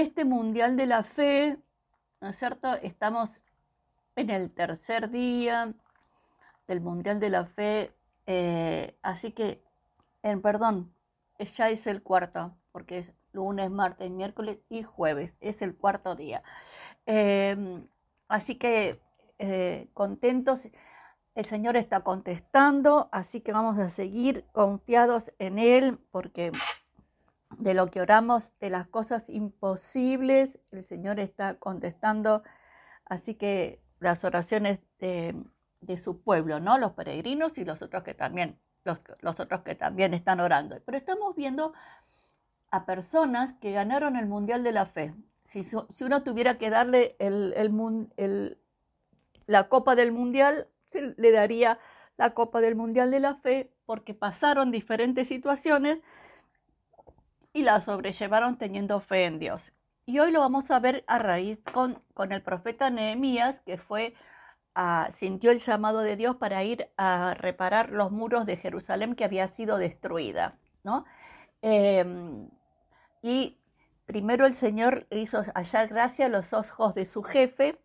este Mundial de la Fe, ¿no es cierto? Estamos en el tercer día del Mundial de la Fe, eh, así que, en perdón, ya es el cuarto, porque es lunes, martes, miércoles y jueves, es el cuarto día. Em, así que eh, contentos, el Señor está contestando, así que vamos a seguir confiados en Él, porque de lo que oramos, de las cosas imposibles, el Señor está contestando, así que las oraciones de, su pueblo, ¿no? Los peregrinos y los otros que también, los, otros que también están orando. Pero estamos viendo a personas que ganaron el Mundial de la Fe. Si, si uno tuviera que darle el, el, la Copa del Mundial, le daría la Copa del Mundial de la Fe porque pasaron diferentes situaciones y la sobrellevaron teniendo fe en Dios. Y hoy lo vamos a ver a raíz con, con el profeta Nehemías, que fue a, sintió el llamado de Dios para ir a reparar los muros de Jerusalén que había sido destruida. ¿no? Em, y primero el Señor hizo hallar gracia a los ojos de su jefe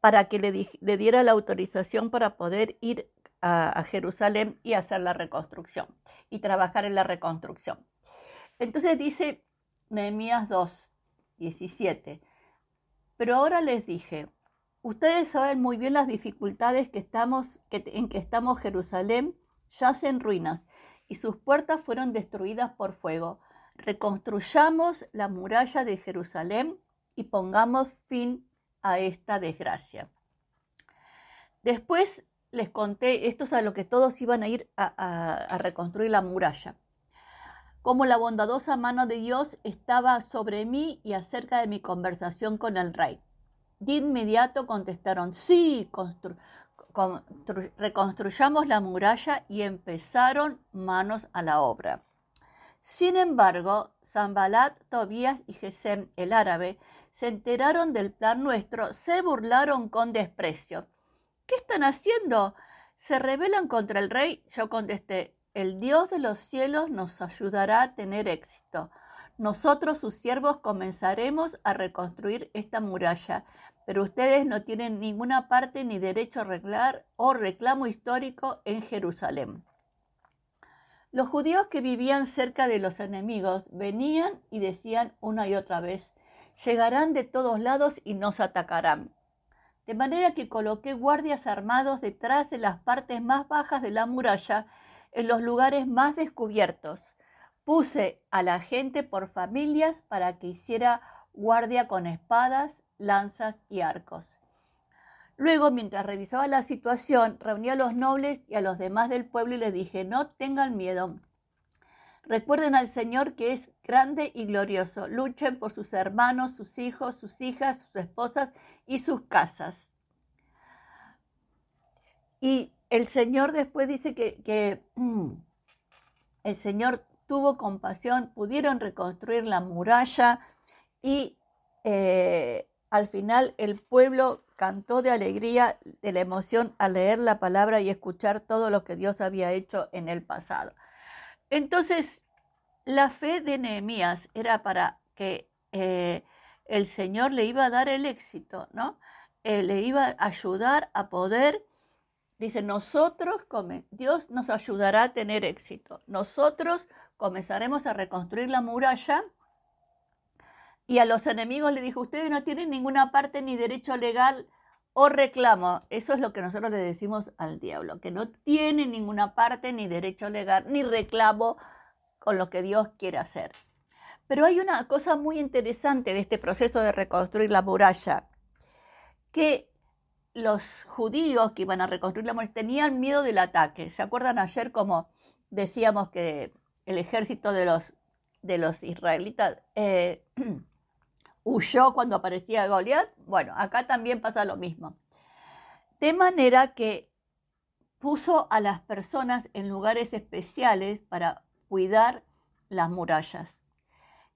para que le, diera la autorización para poder ir a Jerusalén y hacer la reconstrucción y trabajar en la reconstrucción. Entonces dice Nehemías 2, 17. Pero ahora les dije, ustedes saben muy bien las dificultades que estamos, en que estamos Jerusalén, yace en ruinas y sus puertas fueron destruidas por fuego. Reconstruyamos la muralla de Jerusalén y pongamos fin a esta desgracia. Después les conté, esto es a lo que todos iban a ir a reconstruir la muralla como la bondadosa mano de Dios estaba sobre mí y acerca de mi conversación con el rey. De inmediato contestaron, sí, reconstruyamos la muralla y empezaron manos a la obra. Sin embargo, Zambalat, Tobías y Gesem, el árabe, se enteraron del plan nuestro, se burlaron con desprecio. ¿Qué están haciendo? ¿Se rebelan contra el rey? Yo contesté, el Dios de los cielos nos ayudará a tener éxito. Nosotros, sus siervos, comenzaremos a reconstruir esta muralla, pero ustedes no tienen ninguna parte ni derecho a arreglar o reclamo histórico en Jerusalén. Los judíos que vivían cerca de los enemigos venían y decían una y otra vez, llegarán de todos lados y nos atacarán. De manera que coloqué guardias armados detrás de las partes más bajas de la muralla en los lugares más descubiertos. Puse a la gente por familias para que hiciera guardia con espadas, lanzas y arcos. Luego, mientras revisaba la situación, reuní a los nobles y a los demás del pueblo y les dije, no tengan miedo. Recuerden al Señor que es grande y glorioso. Luchen por sus hermanos, sus hijos, sus hijas, sus esposas y sus casas. Y el Señor después dice que, mm, el Señor tuvo compasión, pudieron reconstruir la muralla y eh, al final el pueblo cantó de alegría, de la emoción al leer la palabra y escuchar todo lo que Dios había hecho en el pasado. Entonces, la fe de Nehemías era para que eh, el Señor le iba a dar el éxito, ¿no? Eh, le iba a ayudar a poder Dice, nosotros, Dios nos ayudará a tener éxito. Nosotros comenzaremos a reconstruir la muralla y a los enemigos le dijo, ustedes no tienen ninguna parte ni derecho legal o reclamo. Eso es lo que nosotros le decimos al diablo, que no tiene ninguna parte ni derecho legal ni reclamo con lo que Dios quiere hacer. Pero hay una cosa muy interesante de este proceso de reconstruir la muralla, que los judíos que iban a reconstruir la muralla tenían miedo del ataque. ¿Se acuerdan ayer como decíamos que el ejército de los, de los israelitas eh, huyó cuando aparecía Goliat? Bueno, acá también pasa lo mismo. De manera que puso a las personas en lugares especiales para cuidar las murallas.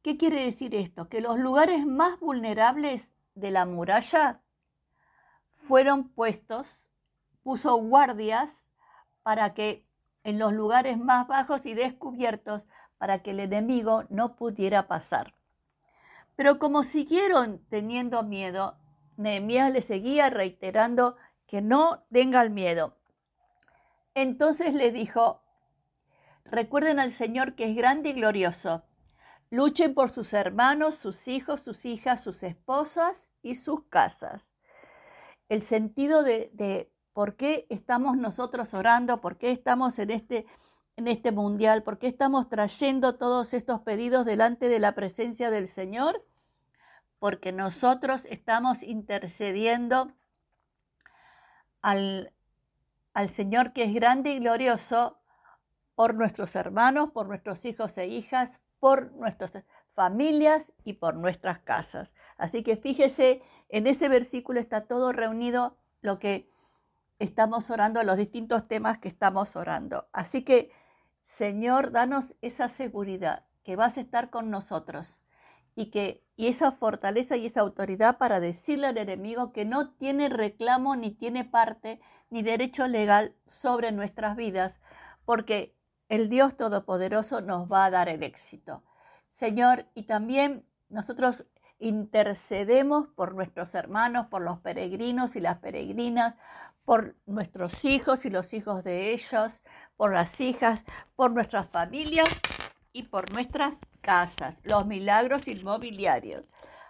¿Qué quiere decir esto? Que los lugares más vulnerables de la muralla fueron puestos, puso guardias para que en los lugares más bajos y descubiertos, para que el enemigo no pudiera pasar. Pero como siguieron teniendo miedo, Nehemías le seguía reiterando que no tenga el miedo. Entonces le dijo, recuerden al Señor que es grande y glorioso. Luchen por sus hermanos, sus hijos, sus hijas, sus esposas y sus casas. El sentido de, por qué estamos nosotros orando, por qué estamos en este, en este mundial, por qué estamos trayendo todos estos pedidos delante de la presencia del Señor, porque nosotros estamos intercediendo al, al Señor que es grande y glorioso por nuestros hermanos, por nuestros hijos e hijas, por nuestras familias y por nuestras casas. Así que fíjese, en ese versículo está todo reunido lo que estamos orando, los distintos temas que estamos orando. Así que, Señor, danos esa seguridad que vas a estar con nosotros y que y esa fortaleza y esa autoridad para decirle al enemigo que no tiene reclamo ni tiene parte ni derecho legal sobre nuestras vidas, porque el Dios Todopoderoso nos va a dar el éxito. Señor, y también nosotros intercedemos por nuestros hermanos, por los peregrinos y las peregrinas, por nuestros hijos y los hijos de ellos, por las hijas, por nuestras familias y por nuestras casas, los milagros inmobiliarios.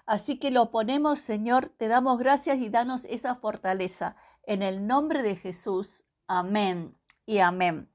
Así que lo ponemos, Señor, te damos gracias y danos esa fortaleza. En el nombre de Jesús. Amén y amén.